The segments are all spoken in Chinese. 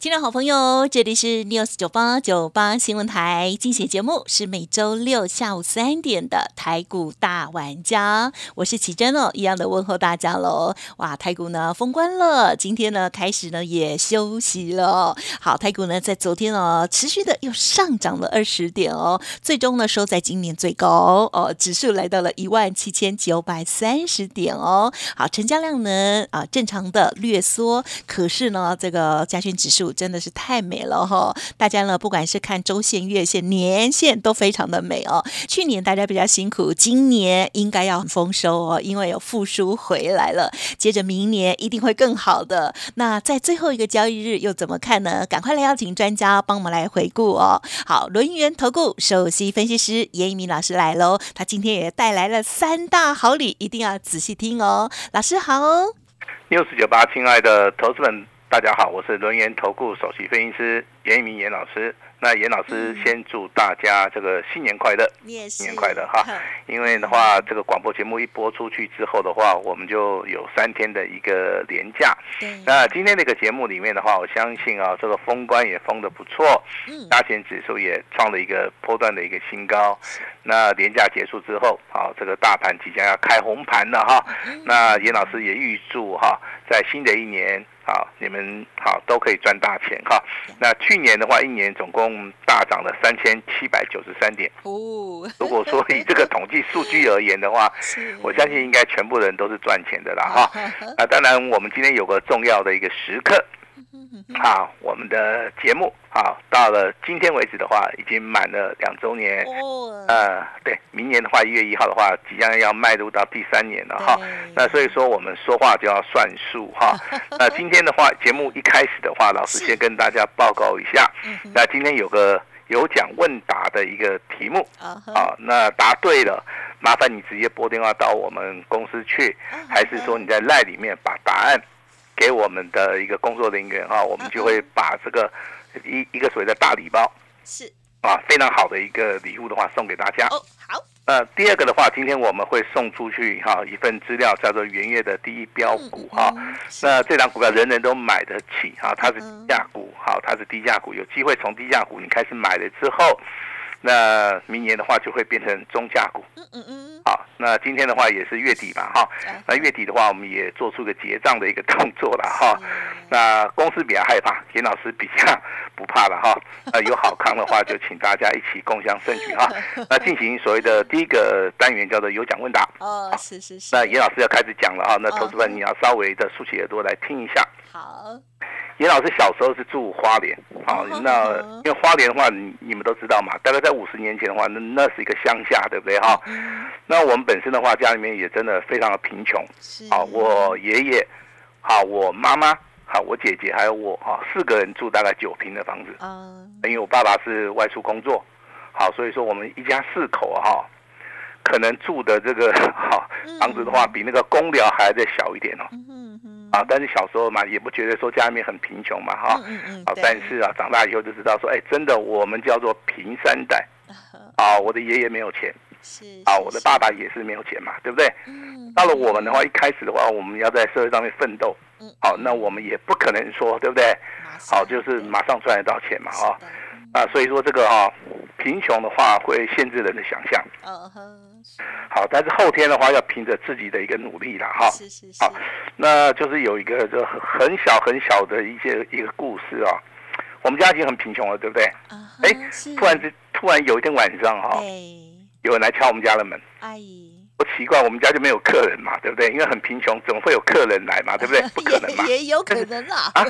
听众好朋友，这里是 News 九八九八新闻台，精选节目是每周六下午三点的台股大玩家，我是奇珍哦，一样的问候大家喽。哇，台股呢封关了，今天呢开始呢也休息了。好，台股呢在昨天哦持续的又上涨了二十点哦，最终呢收在今年最高哦，指数来到了一万七千九百三十点哦。好，成交量呢啊正常的略缩，可是呢这个加权指数。真的是太美了哈！大家呢，不管是看周线、月线、年线，都非常的美哦。去年大家比较辛苦，今年应该要很丰收哦，因为有复苏回来了。接着明年一定会更好的。那在最后一个交易日又怎么看呢？赶快来邀请专家帮我们来回顾哦。好，轮圆投顾首席分析师严一鸣老师来喽，他今天也带来了三大好礼，一定要仔细听哦。老师好六四九八，亲爱的投资们。大家好，我是轮研投顾首席分析师严一鸣严老师。那严老师先祝大家这个新年快乐，新年快乐哈！因为的话，这个广播节目一播出去之后的话，我们就有三天的一个连假。那今天这个节目里面的话，我相信啊，这个封关也封的不错，大钱指数也创了一个波段的一个新高。那连假结束之后，好，这个大盘即将要开红盘了哈。那严老师也预祝哈，在新的一年。好，你们好都可以赚大钱哈。那去年的话，一年总共大涨了三千七百九十三点。哦，如果说以这个统计数据而言的话，我相信应该全部人都是赚钱的啦哈。那当然，我们今天有个重要的一个时刻。好，我们的节目好到了今天为止的话，已经满了两周年。哦，呃，对，明年的话一月一号的话，即将要迈入到第三年了哈。那所以说我们说话就要算数哈。那今天的话，节目一开始的话，老师先跟大家报告一下。嗯那今天有个有奖问答的一个题目啊，那答对了，麻烦你直接拨电话到我们公司去，还是说你在赖里面把答案。给我们的一个工作人员哈，我们就会把这个一一个所谓的大礼包是啊，非常好的一个礼物的话送给大家。哦，好。呃，第二个的话，今天我们会送出去哈一份资料，叫做元月的第一标股哈。那这张股票人人都买得起哈，它是低价股，好，它是低价股，有机会从低价股你开始买了之后。那明年的话就会变成中价股。嗯嗯嗯。好，那今天的话也是月底吧，哈。那月底的话，我们也做出个结账的一个动作了，哈。那公司比较害怕，严老师比较不怕了，哈。那 有好康的话，就请大家一起共享盛举哈。那进行所谓的第一个单元叫做有奖问答。哦，是是是。那严老师要开始讲了哈，那投资们你要稍微的竖起耳朵来听一下。好。严老师小时候是住花莲，好，那因为花莲的话，你你们都知道嘛，大概在五十年前的话，那那是一个乡下，对不对？哈？那我们本身的话，家里面也真的非常的贫穷，好，我爷爷，好，我妈妈，好，我姐姐还有我，哈，四个人住大概九平的房子，嗯，因为我爸爸是外出工作，好，所以说我们一家四口哈，可能住的这个哈房子的话，比那个公寮还要再小一点哦。啊，但是小时候嘛，也不觉得说家里面很贫穷嘛，哈，啊，但是啊，长大以后就知道说，哎，真的，我们叫做贫三代，啊，我的爷爷没有钱，是，啊，我的爸爸也是没有钱嘛，对不对？嗯，到了我们的话，一开始的话，我们要在社会上面奋斗，嗯，好，那我们也不可能说，对不对？好，就是马上赚得到钱嘛，哈，啊，所以说这个哈，贫穷的话会限制人的想象，嗯哼。好，但是后天的话要凭着自己的一个努力了哈。是是是。好，那就是有一个就很小很小的一些一个故事啊。我们家已经很贫穷了，对不对？啊。哎，突然之突然有一天晚上哈，有人来敲我们家的门。阿姨。不奇怪，我们家就没有客人嘛，对不对？因为很贫穷，怎么会有客人来嘛？对不对？不可能嘛。也有可能啊。啊，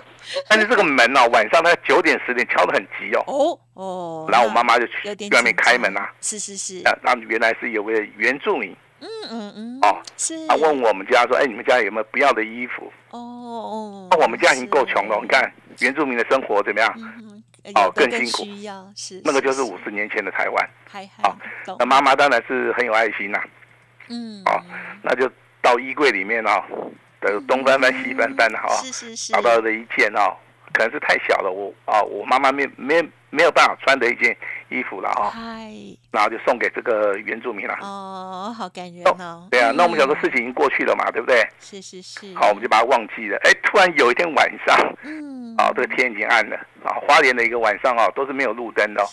但是这个门哦，晚上他九点十点敲的很急哦。哦哦。然后我妈妈就去外面开门呐。是是是。啊，然后原来是有位原住民。嗯嗯嗯。哦。是。他问我们家说：“哎，你们家有没有不要的衣服？”哦哦。那我们家已经够穷了，你看原住民的生活怎么样？哦，更辛苦，需要是那个就是五十年前的台湾，还好。那妈妈当然是很有爱心呐，嗯，哦，那就到衣柜里面哦，等东翻翻西翻翻哈，是是是，找到的一件哦，可能是太小了，我啊，我妈妈没没没有办法穿的一件衣服了哈，然后就送给这个原住民了。哦，好感人哦。对啊，那我们想说事情已经过去了嘛，对不对？是是是。好，我们就把它忘记了。哎，突然有一天晚上，嗯，啊，这个天已经暗了啊，花莲的一个晚上啊，都是没有路灯的，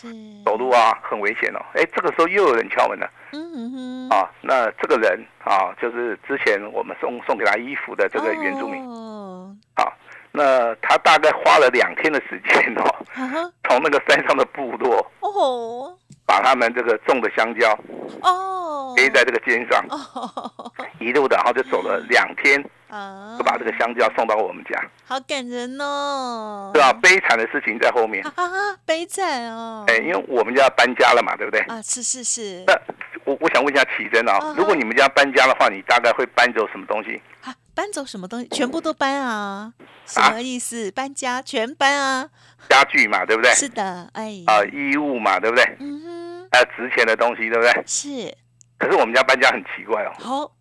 走路啊很危险哦。哎，这个时候又有人敲门了。嗯哼。啊，那这个人啊，就是之前我们送送给他衣服的这个原住民。哦。好。那他大概花了两天的时间哦，从那个山上的部落哦，把他们这个种的香蕉哦。背在这个肩上，一路的，然后就走了两天啊，就把这个香蕉送到我们家，好感人哦，对吧？悲惨的事情在后面。啊，悲惨哦，哎，因为我们家要搬家了嘛，对不对？啊，是是是。那我我想问一下启真啊，如果你们家搬家的话，你大概会搬走什么东西？搬走什么东西？全部都搬啊？什么意思？搬家全搬啊？家具嘛，对不对？是的，哎。啊，衣物嘛，对不对？嗯哼。还有值钱的东西，对不对？是。可是我们家搬家很奇怪哦。好。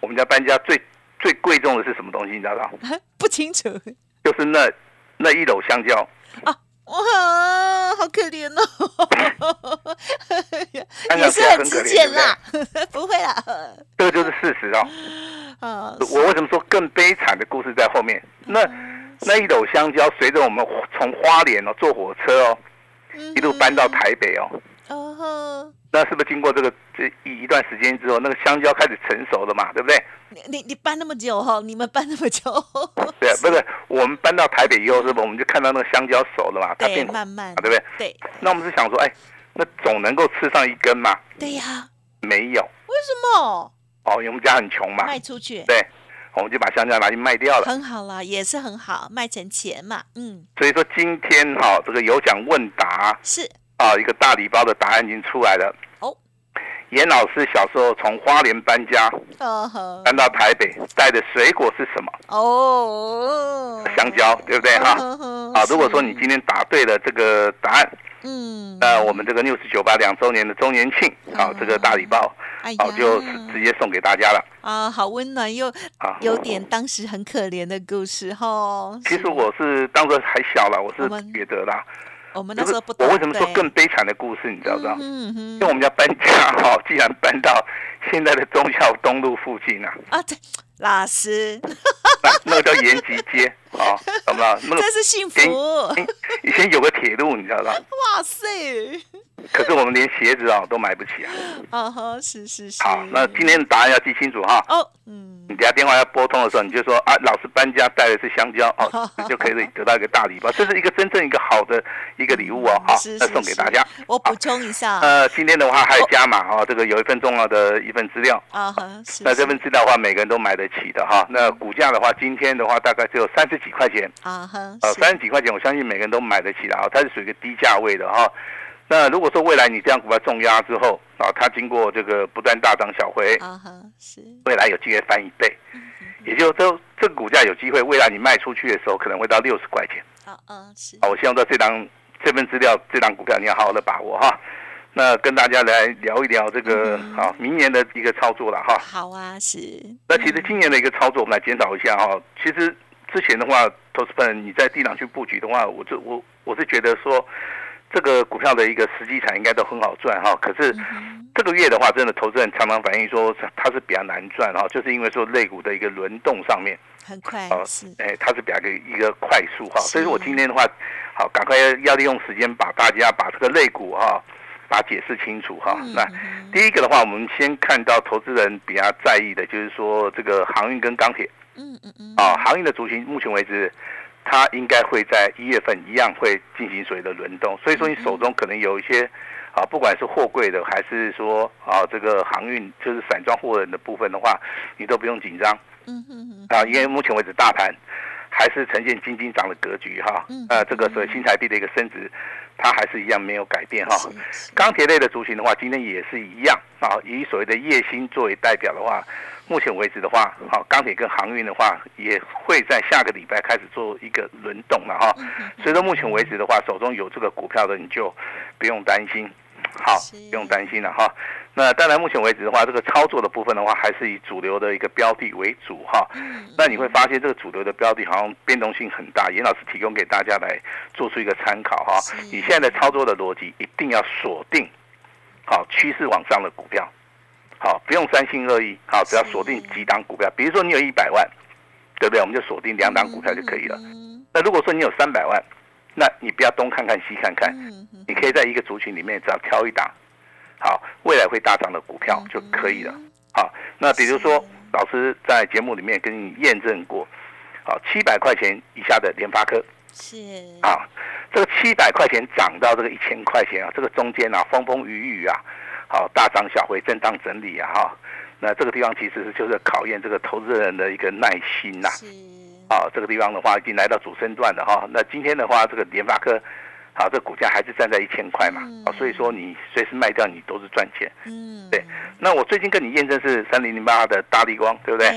我们家搬家最最贵重的是什么东西？你知道吗？不清楚。就是那那一篓香蕉。啊。哇，好可怜哦！也是很值钱啦，不会啦。这个就是事实哦。啊，我为什么说更悲惨的故事在后面？那那一篓香蕉随着我们从花莲哦坐火车哦，一路搬到台北哦。哦呵。那是不是经过这个这一一段时间之后，那个香蕉开始成熟了嘛？对不对？你你你搬那么久哈？你们搬那么久？对，不是我们搬到台北以后，是不？我们就看到那个香蕉熟了嘛？它变慢慢，对不对？对。那我们是想说，哎，那总能够吃上一根嘛？对呀。没有。为什么？哦，因为我们家很穷嘛。卖出去。对，我们就把香蕉拿去卖掉了。很好啦，也是很好，卖成钱嘛。嗯。所以说今天哈，这个有奖问答是啊，一个大礼包的答案已经出来了。哦严老师小时候从花莲搬家，搬到台北，带的水果是什么？哦，香蕉，对不对哈？啊，如果说你今天答对了这个答案，嗯，那我们这个六十九八两周年的周年庆，好，这个大礼包，好，就直接送给大家了。啊，好温暖又啊，有点当时很可怜的故事哈。其实我是当时还小了，我是觉得啦。我们那时候不，我为什么说更悲惨的故事？你知道不知道？因为我们家搬家哈，既然搬到现在的忠孝东路附近啊。啊，对，老师，那个叫延吉街啊，懂不懂？这是幸福。以前有个铁路，你知道吧？哇塞！可是我们连鞋子啊都买不起啊！啊哈，是是是。好，那今天的答案要记清楚哈。哦，嗯。你等下电话要拨通的时候，你就说啊，老师搬家带的是香蕉哦，你就可以得到一个大礼包。这是一个真正一个好的一个礼物哦，好，那送给大家。我补充一下。呃，今天的话还加码哦，这个有一份重要的一份资料啊哈。那这份资料的话，每个人都买得起的哈。那股价的话，今天的话大概只有三十几块钱啊哈。呃，三十几块钱，我相信每个人都买得起的啊，它是属于一个低价位的哈。那如果说未来你这样股票重压之后啊，它经过这个不断大涨小回，啊哈，是未来有机会翻一倍，也就这这个股价有机会，未来你卖出去的时候可能会到六十块钱。啊嗯是。啊，我希望在这张这份资料这张股票你要好好的把握哈。那跟大家来聊一聊这个啊明年的一个操作了哈。好啊，是。那其实今年的一个操作，我们来检讨一下哈。其实之前的话，投资本你在地档去布局的话，我就我我是觉得说。这个股票的一个实际产应该都很好赚哈，可是这个月的话，真的投资人常常反映说它是比较难赚哈，就是因为说类股的一个轮动上面很快哦，是哎，它是比较个一个快速哈，所以说我今天的话，好赶快要利用时间把大家把这个类股哈，把解释清楚哈。那第一个的话，我们先看到投资人比较在意的就是说这个航运跟钢铁，嗯嗯嗯，啊，航运的族群目前为止。它应该会在一月份一样会进行所谓的轮动，所以说你手中可能有一些啊，不管是货柜的还是说啊这个航运就是散装货人的部分的话，你都不用紧张。嗯嗯啊，因为目前为止大盘还是呈现金金涨的格局哈。嗯。呃，这个所谓新台币的一个升值，它还是一样没有改变哈。钢铁类的族群的话，今天也是一样啊，以所谓的叶星作为代表的话。目前为止的话，好钢铁跟航运的话，也会在下个礼拜开始做一个轮动了哈。所以说目前为止的话，手中有这个股票的你就不用担心，好不用担心了哈。那当然目前为止的话，这个操作的部分的话，还是以主流的一个标的为主哈。那你会发现这个主流的标的好像变动性很大，严老师提供给大家来做出一个参考哈。你现在的操作的逻辑一定要锁定好趋势往上的股票。好，不用三心二意，好，只要锁定几档股票。比如说你有一百万，对不对？我们就锁定两档股票就可以了。那如果说你有三百万，那你不要东看看西看看，你可以在一个族群里面只要挑一档，好，未来会大涨的股票就可以了。好，那比如说老师在节目里面跟你验证过，好，七百块钱以下的联发科是啊，这个七百块钱涨到这个一千块钱啊，这个中间啊风风雨雨啊。好，大涨小回，震荡整理啊，哈，那这个地方其实是就是考验这个投资人的一个耐心呐。啊，这个地方的话已经来到主升段了哈。那今天的话，这个联发科，好，这股价还是站在一千块嘛。啊，所以说你随时卖掉，你都是赚钱。嗯，对。那我最近跟你验证是三零零八的大力光，对不对？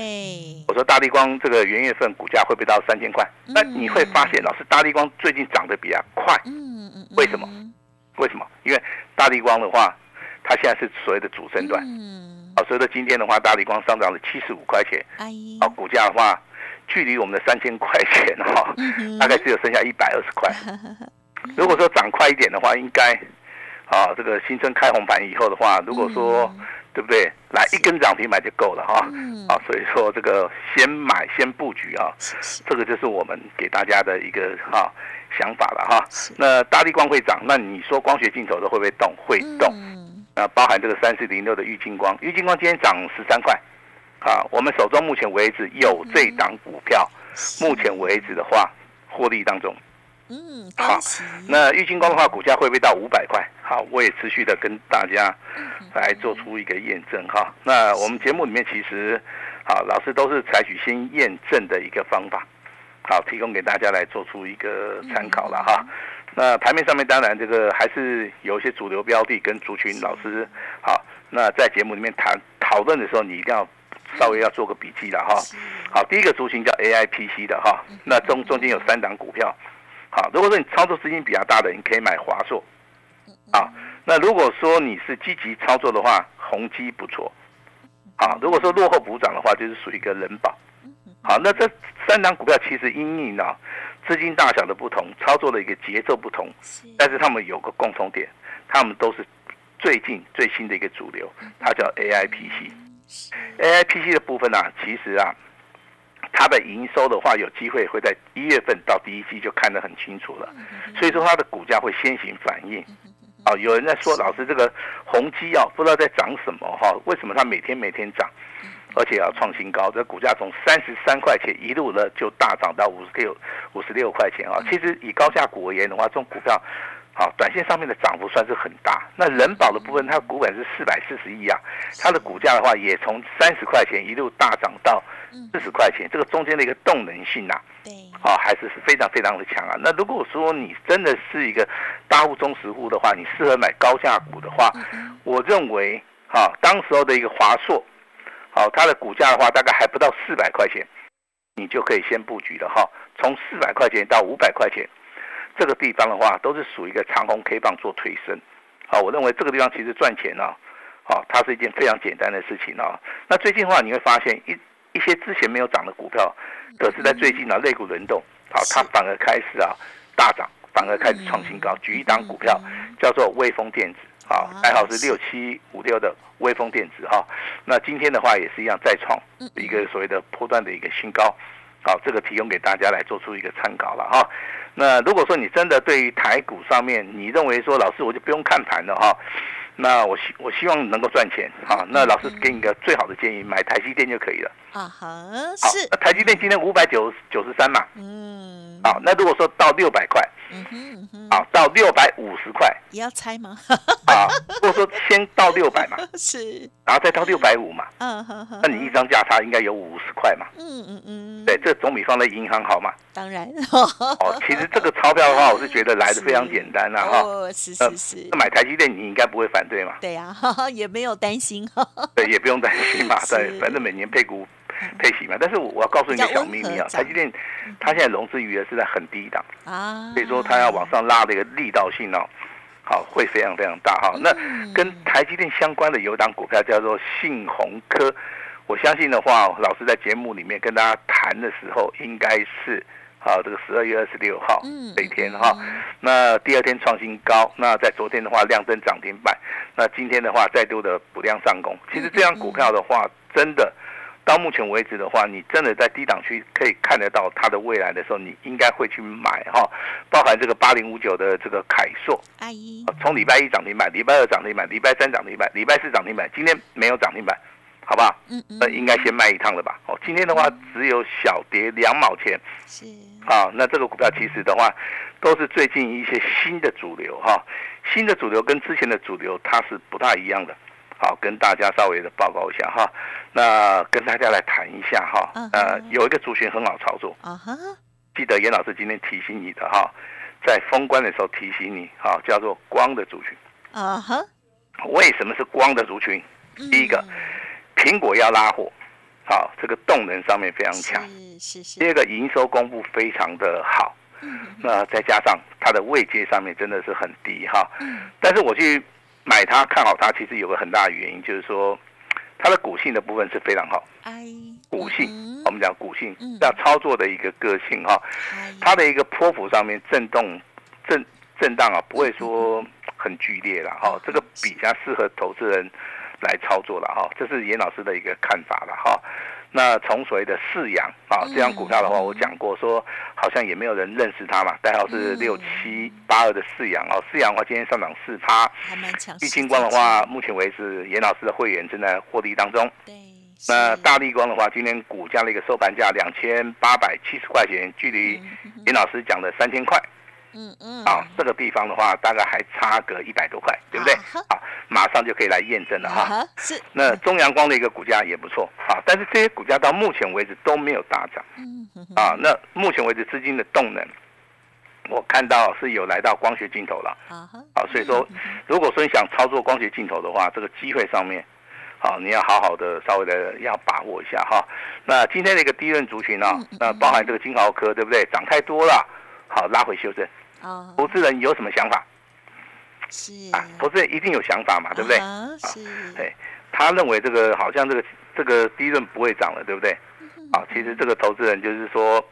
我说大力光这个元月份股价会不会到三千块？那你会发现，老师大力光最近涨得比较快。嗯嗯。为什么？为什么？因为大力光的话。它现在是所谓的主升段，嗯啊，所以说今天的话，大力光上涨了七十五块钱，啊，股价的话，距离我们的三千块钱哈，大概只有剩下一百二十块。如果说涨快一点的话，应该，啊，这个新春开红盘以后的话，如果说，对不对？来一根涨停买就够了哈，嗯啊，所以说这个先买先布局啊，这个就是我们给大家的一个哈想法了哈。那大力光会涨，那你说光学镜头的会不会动？会动。啊，包含这个三四零六的玉金光，玉金光今天涨十三块，啊，我们手中目前为止有这档股票，目前为止的话，获利当中，嗯，好，那玉金光的话，股价会不会到五百块？好，我也持续的跟大家来做出一个验证哈。那我们节目里面其实，好，老师都是采取先验证的一个方法，好，提供给大家来做出一个参考了哈。那盘面上面当然这个还是有一些主流标的跟族群老师好，那在节目里面谈讨论的时候，你一定要稍微要做个笔记了哈。好，第一个族群叫 A I P C 的哈，那中中间有三档股票。好，如果说你操作资金比较大的，你可以买华硕。啊，那如果说你是积极操作的话，宏基不错。啊，如果说落后补涨的话，就是属于一个人保。好，那这三档股票其实因应呢。资金大小的不同，操作的一个节奏不同，但是他们有个共同点，他们都是最近最新的一个主流，它叫 A I P C。A I P C 的部分呢，其实啊，它的营收的话，有机会会在一月份到第一季就看得很清楚了，所以说它的股价会先行反应。啊，有人在说，老师这个宏基啊，不知道在涨什么哈？为什么它每天每天涨？而且要创新高，这股价从三十三块钱一路呢就大涨到五十六五十六块钱啊！其实以高价股而言的话，这种股票，好，短线上面的涨幅算是很大。那人保的部分，它股本是四百四十亿啊，它的股价的话也从三十块钱一路大涨到四十块钱，这个中间的一个动能性呐，对，啊，还是是非常非常的强啊。那如果说你真的是一个大户中实户的话，你适合买高价股的话，我认为，哈，当时候的一个华硕。好，它的股价的话，大概还不到四百块钱，你就可以先布局了哈。从四百块钱到五百块钱，这个地方的话，都是属于一个长红 K 棒做推升。好，我认为这个地方其实赚钱呢，好，它是一件非常简单的事情啊。那最近的话，你会发现一一些之前没有涨的股票，可是在最近呢，类股轮动，好，它反而开始啊大涨，反而开始创新高。举一档股票叫做微风电子。好，代号是六七五六的微风电子哈，那今天的话也是一样再创一个所谓的波段的一个新高，好，这个提供给大家来做出一个参考了哈。那如果说你真的对于台股上面，你认为说老师我就不用看盘了哈，那我希我希望能够赚钱啊，那老师给你一个最好的建议，买台积电就可以了。啊哈，是。台积电今天五百九九十三嘛，嗯，好，那如果说到六百块。嗯哼，嗯哼，啊，到六百五十块。也要猜吗？啊，或者说先到六百嘛，是，然后再到六百五嘛，嗯哼哼，那你一张价差应该有五十块嘛，嗯嗯嗯，对，这总比放在银行好嘛。当然，哦，其实这个钞票的话，我是觉得来的非常简单啦哈。哦，是是是。那，买台积电你应该不会反对嘛？对呀，也没有担心，对，也不用担心嘛，对，反正每年配股配息嘛。但是我我要告诉你一个小秘密啊，台积电它现在融资余额是在很低档，啊，所以说它要往上拉的一个力道性哦，好会非常非常大哈。那嗯跟台积电相关的有一档股票叫做信鸿科，我相信的话，老师在节目里面跟大家谈的时候，应该是啊这个十二月二十六号嗯这一天哈。那第二天创新高，那在昨天的话亮灯涨停板，那今天的话再度的补量上攻。其实这样股票的话，真的到目前为止的话，你真的在低档区可以看得到它的未来的时候，你应该会去买哈，包含这个八零五九的这个凯硕，阿姨，从礼拜一涨停板，礼拜二涨停板，礼拜三涨停板，礼拜四涨停板，今天没有涨停板，好不好？嗯嗯那，应该先卖一趟了吧？哦，今天的话只有小跌两毛钱是，啊。那这个股票其实的话，都是最近一些新的主流哈、新的主流跟之前的主流它是不大一样的。好，跟大家稍微的报告一下哈。那跟大家来谈一下哈嗯。呃，有一个族群很好操作，啊哈，记得严老师今天提醒你的哈，在封关的时候提醒你哈，叫做光的族群。啊哈，为什么是光的族群？第一个嗯苹果要拉货，好，这个动能上面非常强。是是是，第二个营收公布非常的好，嗯那再加上它的位阶上面真的是很低哈。嗯但是我去买它看好它，其实有个很大的原因就是说，它的股性的部分是非常好。哎，股性，嗯我们讲股性嗯，要操作的一个个性哈。哎。它的一个波幅上面震动震震荡啊，不会说很剧烈了哈，这个比较适合投资人来操作了哈，这是严老师的一个看法了哈。那从所谓的四阳啊，这张股票的话，我讲过说，好像也没有人认识它嘛，代号是嗯。六七八二的四阳哦，四阳的话今天上涨四趴，还蛮强势，玉金光的话，目前为止严老师的会员正在获利当中。对，那大力光的话，今天股价的一个收盘价两千八百七十块钱，距离严老师讲的三千块嗯嗯啊，这个地方的话，大概还差个一百多块，对不对啊哈？啊，马上就可以来验证了哈。啊是，那中阳光的一个股价也不错啊，但是这些股价到目前为止都没有大涨嗯哼哼啊。那目前为止资金的动能，我看到是有来到光学镜头了啊哈，啊，所以说如果说你想操作光学镜头的话，这个机会上面。好，你要好好的稍微的要把握一下哈。那今天的一个低润族群呢、嗯嗯那包含这个金豪科，对不对？涨太多了，好拉回修正。啊投资人有什么想法是啊？投资人一定有想法嘛，对不对？啊是，对，他认为这个好像这个这个低润不会涨了，对不对？啊，其实这个投资人就是说，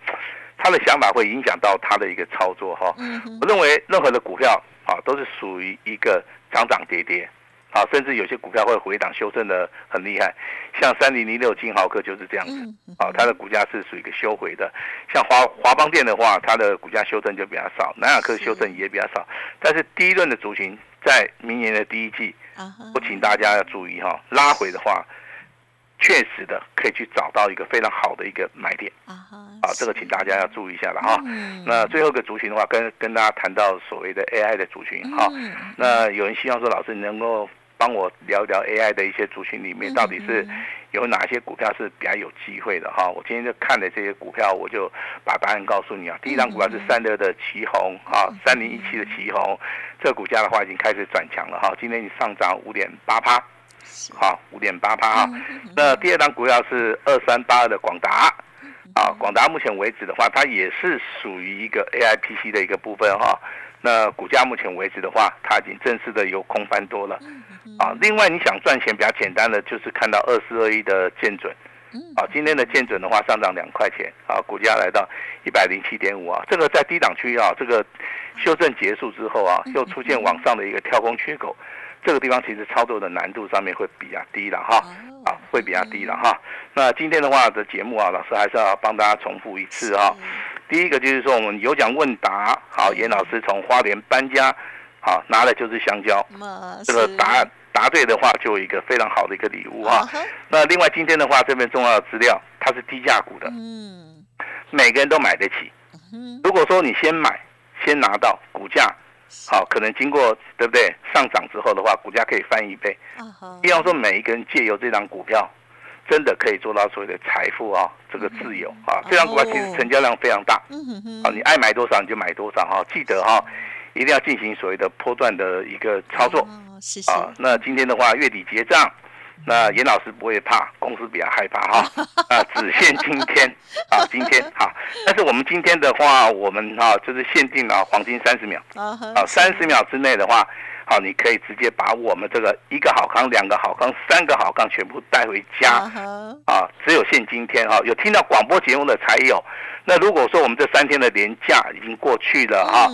他的想法会影响到他的一个操作哈。我认为任何的股票啊，都是属于一个涨涨跌跌，啊，甚至有些股票会回档修正的很厉害，像三零零六金豪克就是这样子。啊，它的股价是属于一个修回的，像华华邦电的话，它的股价修正就比较少，南亚科修正也比较少，但是第一轮的族群在明年的第一季，我请大家要注意哈，拉回的话，确实的可以去找到一个非常好的一个买点啊这个请大家要注意一下了哈。嗯那最后一个族群的话，跟跟大家谈到所谓的 AI 的族群哈，嗯那有人希望说老师你能够帮我聊一聊 AI 的一些族群里面到底是嗯有哪些股票是比较有机会的哈？我今天就看了这些股票，我就把答案告诉你啊。第一张股票是三六的旗红啊，三零一七的旗红，这个股价的话已经开始转强了哈，今天已经上涨五点八趴，好，五点八趴哈。那第二张股票是二三八二的广达。啊，广达目前为止的话，它也是属于一个 AIPC 的一个部分哈。那股价目前为止的话，它已经正式的由空翻多了。啊，另外你想赚钱比较简单的，就是看到二四二一的见准。啊，今天的见准的话上涨两块钱，啊，股价来到一百零七点五啊，这个在低档区啊，这个修正结束之后啊，又出现往上的一个跳空缺口，这个地方其实操作的难度上面会比较低了哈。哦啊，会比较低了哈。那今天的话的节目啊，老师还是要帮大家重复一次哈。第一个就是说，我们有奖问答，好，严老师从花莲搬家，好拿的就是香蕉，么这个答答对的话，就有一个非常好的一个礼物哈。那另外今天的话，这份重要的资料，它是低价股的，嗯。每个人都买得起。嗯如果说你先买，先拿到股价，好，可能经过对不对？上涨之后的话，股价可以翻一倍。比方说，每一个人借由这张股票，真的可以做到所谓的财富啊，这个自由啊。这张股票其实成交量非常大，啊，你爱买多少你就买多少哈，记得哈，一定要进行所谓的波段的一个操作。啊，那今天的话月底结账。那严老师不会怕，公司比较害怕哈。啊，只限今天啊，今天哈。但是我们今天的话，我们哈就是限定了黄金三十秒啊，三十秒之内的话，好，你可以直接把我们这个一个好康、两个好康、三个好康全部带回家啊。只有限今天哈，有听到广播节目的才有。那如果说我们这三天的年假已经过去了哈，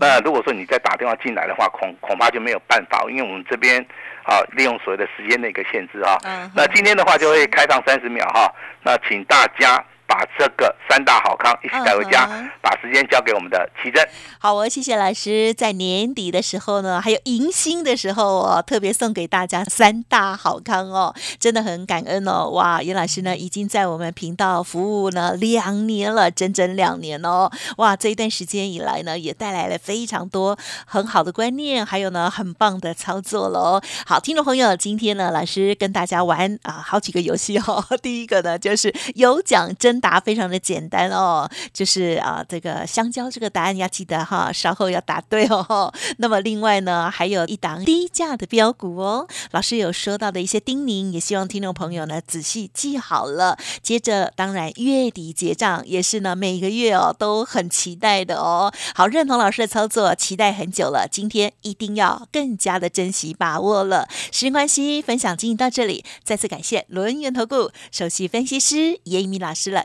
那如果说你再打电话进来的话，恐恐怕就没有办法，因为我们这边。啊，利用所谓的时间的一个限制啊，那今天的话就会开放三十秒哈，那请大家。把这个三大好康一起带回家，把时间交给我们的奇珍。好哦，谢谢老师。在年底的时候呢，还有迎新的时候哦，特别送给大家三大好康哦，真的很感恩哦。哇，严老师呢已经在我们频道服务呢两年了，整整两年哦。哇，这一段时间以来呢，也带来了非常多很好的观念，还有呢很棒的操作喽。好，听众朋友，今天呢，老师跟大家玩啊好几个游戏哦。第一个呢就是有奖真。答非常的简单哦，就是啊，这个香蕉这个答案要记得哈，稍后要答对哦。那么另外呢，还有一档低价的标股哦，老师有说到的一些叮咛，也希望听众朋友呢仔细记好了。接着，当然月底结账也是呢，每个月哦都很期待的哦。好，认同老师的操作，期待很久了，今天一定要更加的珍惜把握了。时间关系，分享进行到这里，再次感谢轮源投顾首席分析师叶一鸣老师了。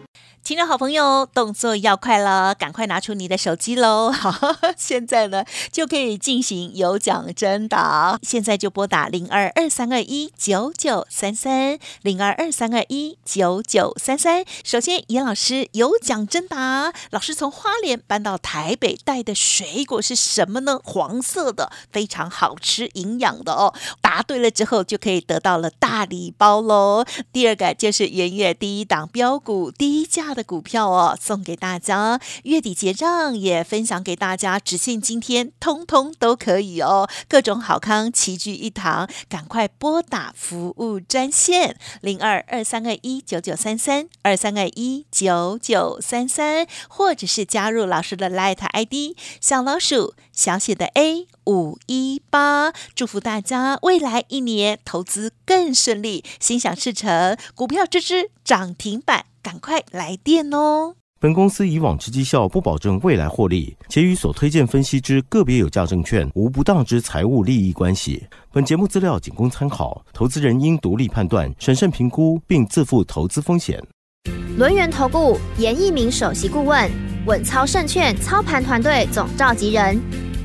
听众好朋友，动作要快了，赶快拿出你的手机喽！好，现在呢就可以进行有奖征答，现在就拨打零二二三二一九九三三零二二三二一九九三三。首先，严老师有奖征答，老师从花莲搬到台北带的水果是什么呢？黄色的，非常好吃，营养的哦。答对了之后，就可以得到了大礼包喽。第二个就是元月第一档标股低价。的股票哦，送给大家，月底结账也分享给大家，只限今天，通通都可以哦，各种好康齐聚一堂，赶快拨打服务专线。零二二三二一九九三三二三二一九九三三，或者是加入老师的 Light ID 小老鼠小写的 A 五一八，祝福大家未来一年投资更顺利，心想事成，股票支支涨停板。赶快来电哦！本公司以往之绩效不保证未来获利，且与所推荐分析之个别有价证券无不当之财务利益关系。本节目资料仅供参考，投资人应独立判断、审慎评估，并自负投资风险。轮源投顾严一鸣首席顾问，稳操胜券操盘团队总召集人，